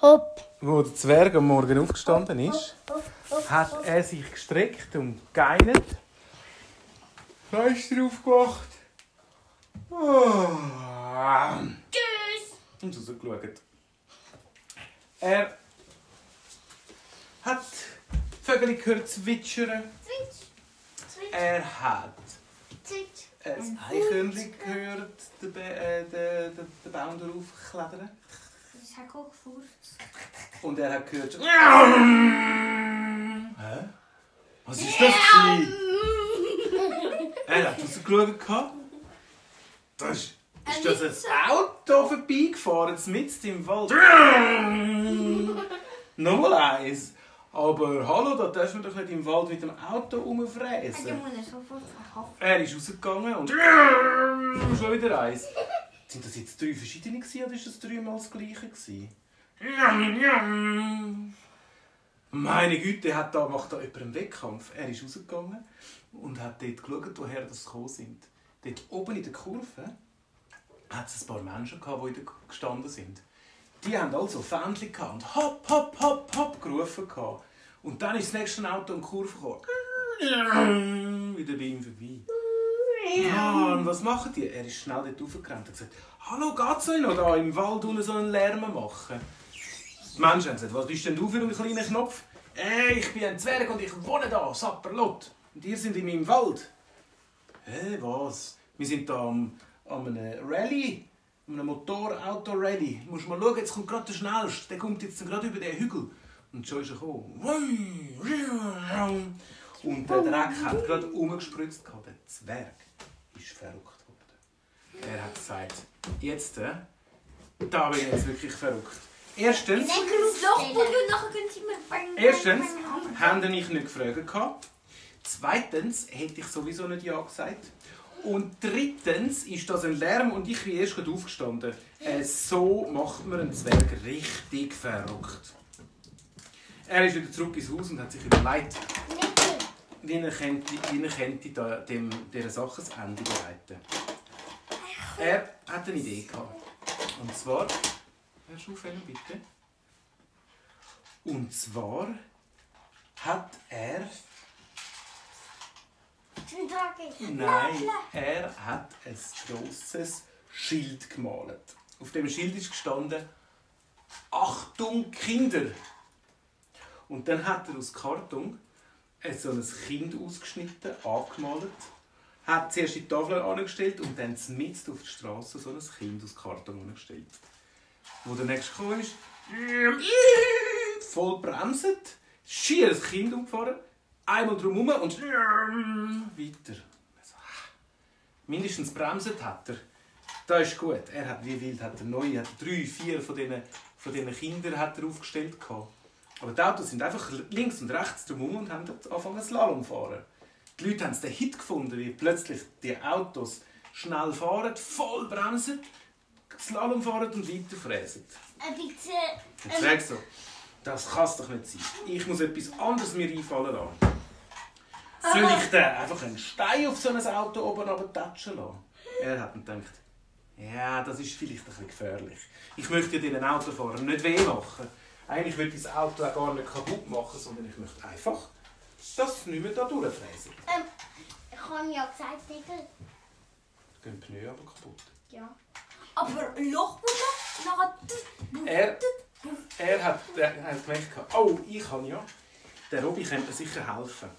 Hopp. Wo der Zwerg am Morgen aufgestanden ist, hat er sich gestreckt und geinert. Fleisch drauf gemacht. Oh. Tschüss. Und rausgeschaut. Er hat Vögel gehört zwitschern. Switch. Switch. Er hat Switch. ein Eichhörnchen gehört, den, Be äh, den, den, den Baum darauf Das hat auch gefurzt. Und er hat gehört. Hä? Was ist das? gewesen? Er hat rausgeschaut. Das ist, ist das ein Auto vorbeigefahren, mitten im Wald. Nochmal eins. Aber hallo, da darf man doch nicht im Wald mit dem Auto rumfräsen. er. Er ist rausgegangen und schon wieder eins. Sind das jetzt drei verschiedene gewesen, oder ist das dreimal das gleiche gewesen? Meine Güte, hat da, macht da jemand einen Wettkampf. Er ist rausgegangen und hat dort geschaut, woher das gekommen sind. Dort oben in der Kurve hat es ein paar Menschen gehabt, die da gestanden sind. Die haben also Fähnchen gehabt und hopp, hopp, hopp, hopp gerufen. Gehabt. Und dann ist das nächste Auto in die Kurve gekommen. Wieder bei ihm vorbei. Ja, und was machen die? Er ist schnell dort raufgerannt und hat gesagt, «Hallo, geht's euch noch da im Wald unten so einen Lärm machen?» Die Menschen haben gesagt, «Was bist denn du für ein kleiner Knopf?» «Hey, ich bin ein Zwerg und ich wohne da, Sapperlot. Und ihr seid in meinem Wald.» «Hä, was? Wir sind da am, an einem Rallye, an einem Motorauto-Rallye. Musst mal schauen, jetzt kommt gerade der Schnellste, der kommt jetzt gerade über den Hügel.» Und schon ist er gekommen. Und der Dreck hat gerade umgespritzt. gehabt. Der Zwerg ist verrückt geworden. Er hat gesagt, jetzt, äh, da bin ich jetzt wirklich verrückt. Erstens, erstens haben sie mich nicht gefragt. gehabt. Zweitens hätte ich sowieso nicht Ja gesagt. Und drittens ist das ein Lärm und ich bin erst aufgestanden. Äh, so macht man einen Zwerg richtig verrückt. Er ist wieder zurück ins Haus und hat sich überlegt, wie er könnte, wie er könnte da, dem, dieser Sache das Ende bereiten. Er hat eine Idee gehabt. Und zwar. Hörst du aufhören, bitte? Und zwar hat er. Nein, er hat ein grosses Schild gemalt. Auf dem Schild ist gestanden: Achtung, Kinder! Und dann hat er aus Karton so ein Kind ausgeschnitten, angemalt, hat zuerst die Tafel angestellt und dann mitten auf die Straße so ein Kind aus Karton angestellt. Wo der nächste gekommen ist, voll bremset, schier das Kind umgefahren, einmal drumherum und weiter. Also, Mindestens bremset hat er. Das ist gut. Er hat wie wild hat er neu, hat drei, vier von diesen, von Kindern er aufgestellt gehabt. Aber die Autos sind einfach links und rechts drumherum und haben dort angefangen Slalom zu fahren. Die Leute haben den Hit gefunden, wie plötzlich die Autos schnell fahren, voll bremsen, Slalom fahren und weiter fräsen. Ein bisschen. Jetzt sagst du, das kann es doch nicht sein. Ich muss etwas anderes mir einfallen lassen. Soll ich denn einfach einen Stein auf so ein Auto oben runtertatschen lassen? Er hat dann gedacht, ja, das ist vielleicht ein bisschen gefährlich. Ich möchte den Autofahrern nicht weh machen. Eigentlich will ich das Auto auch gar nicht kaputt machen, sondern ich möchte einfach, dass es nicht mehr da durchfräsen. Ähm, ich habe ja gesagt, Nickel. Gehen die Pneu aber kaputt. Ja. Aber Loch muss. Er, er hat, er hat gemerkt, oh, ich kann ja. Der Robby könnte mir sicher helfen.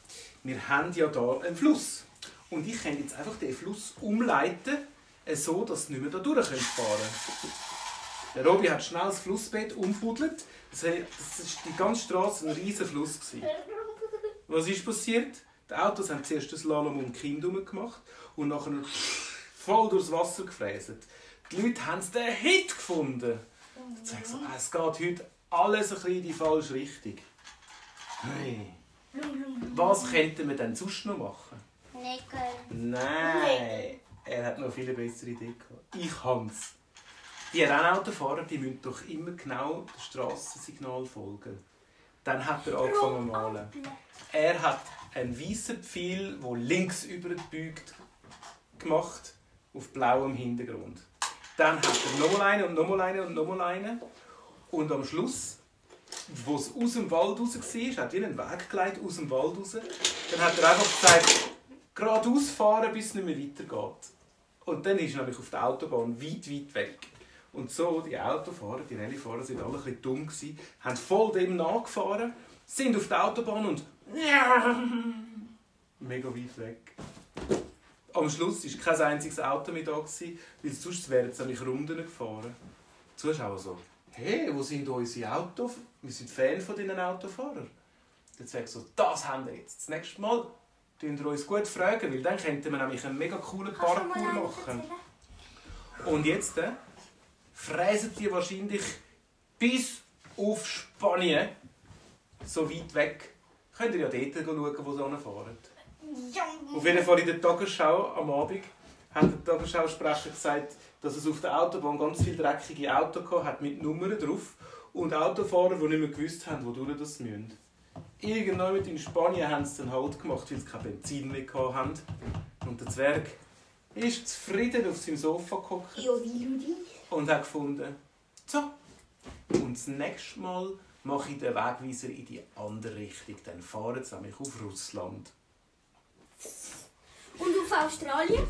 Wir haben ja hier einen Fluss. Und ich kann jetzt einfach den Fluss umleiten, äh, so dass sie nicht mehr da durch fahren können. Der Robby hat schnell das Flussbett umfuddelt. Das war die ganze Straße ein riesiger Fluss. gewesen. Was ist passiert? Die Autos haben zuerst das Slalom um herum gemacht und nachher voll durchs Wasser gefräset. Die Leute haben den Hit gefunden. Ich sage so, es geht heute alles ein bisschen in die falsche Richtung. Hey. Was könnten wir denn sonst noch machen? Nickel. Nein, er hat noch viele bessere Ideen gehabt. Ich hans. Die Rennautofahrer die müssen doch immer genau dem Strassensignal folgen. Dann hat er angefangen zu malen. Er hat einen weißen Pfeil, der links überbeugt gemacht, auf blauem Hintergrund. Dann hat er nochmal einen und nochmal einen und nochmal einen. Und am Schluss, wo es aus dem Wald raus war, hat er einen Weg geleitet aus dem Wald raus. Dann hat er einfach gesagt, geradeaus fahren, bis es nicht mehr weitergeht. Und dann ist er nämlich auf der Autobahn weit, weit weg. Und so, die Autofahrer, die Rallyefahrer, sind alle ein bisschen dumm gewesen, haben voll dem nachgefahren, sind auf der Autobahn und mega weit weg. Am Schluss war kein einziges Auto mehr da, gewesen, weil sonst wären sie nämlich Runden gefahren. Die Zuschauer so, hey, wo sind unsere Autos? Wir sind Fan von diesen Autofahrern. Der Zweck so, das haben wir jetzt. Das nächste Mal tun wir uns gut fragen, weil dann könnten wir nämlich einen mega coolen Parkour machen. Und jetzt äh, fräsen die wahrscheinlich bis auf Spanien so weit weg. Könnt ihr ja dort schauen, wo sie hinfahren. Ja. Auf jeden Fall in der Tagesschau am Abend hat der Tagesschausprecher gesagt, dass es auf der Autobahn ganz viele dreckige Autos hat mit Nummern drauf und Autofahrer, die nicht mehr gewusst haben, wodurch das müssen. Irgendwann in Spanien haben sie dann Halt gemacht, weil sie kein Benzin mehr haben. Und der Zwerg ist zufrieden auf seinem Sofa gehockt Jodi, Ludi. Und hat gefunden, so, und das nächste Mal mache ich den Wegweiser in die andere Richtung. Dann fahren sie nämlich auf Russland. Und auf Australien?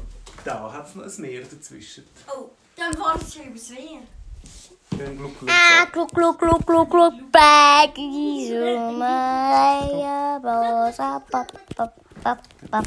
Da hat es noch ein Meer dazwischen. Oh, dann fahren sie übers Meer. Dann Gluck, Gluck, Ah, gluck, gluck, gluck, gluck, gluck, baggy, so boss, up, up, up, up, up.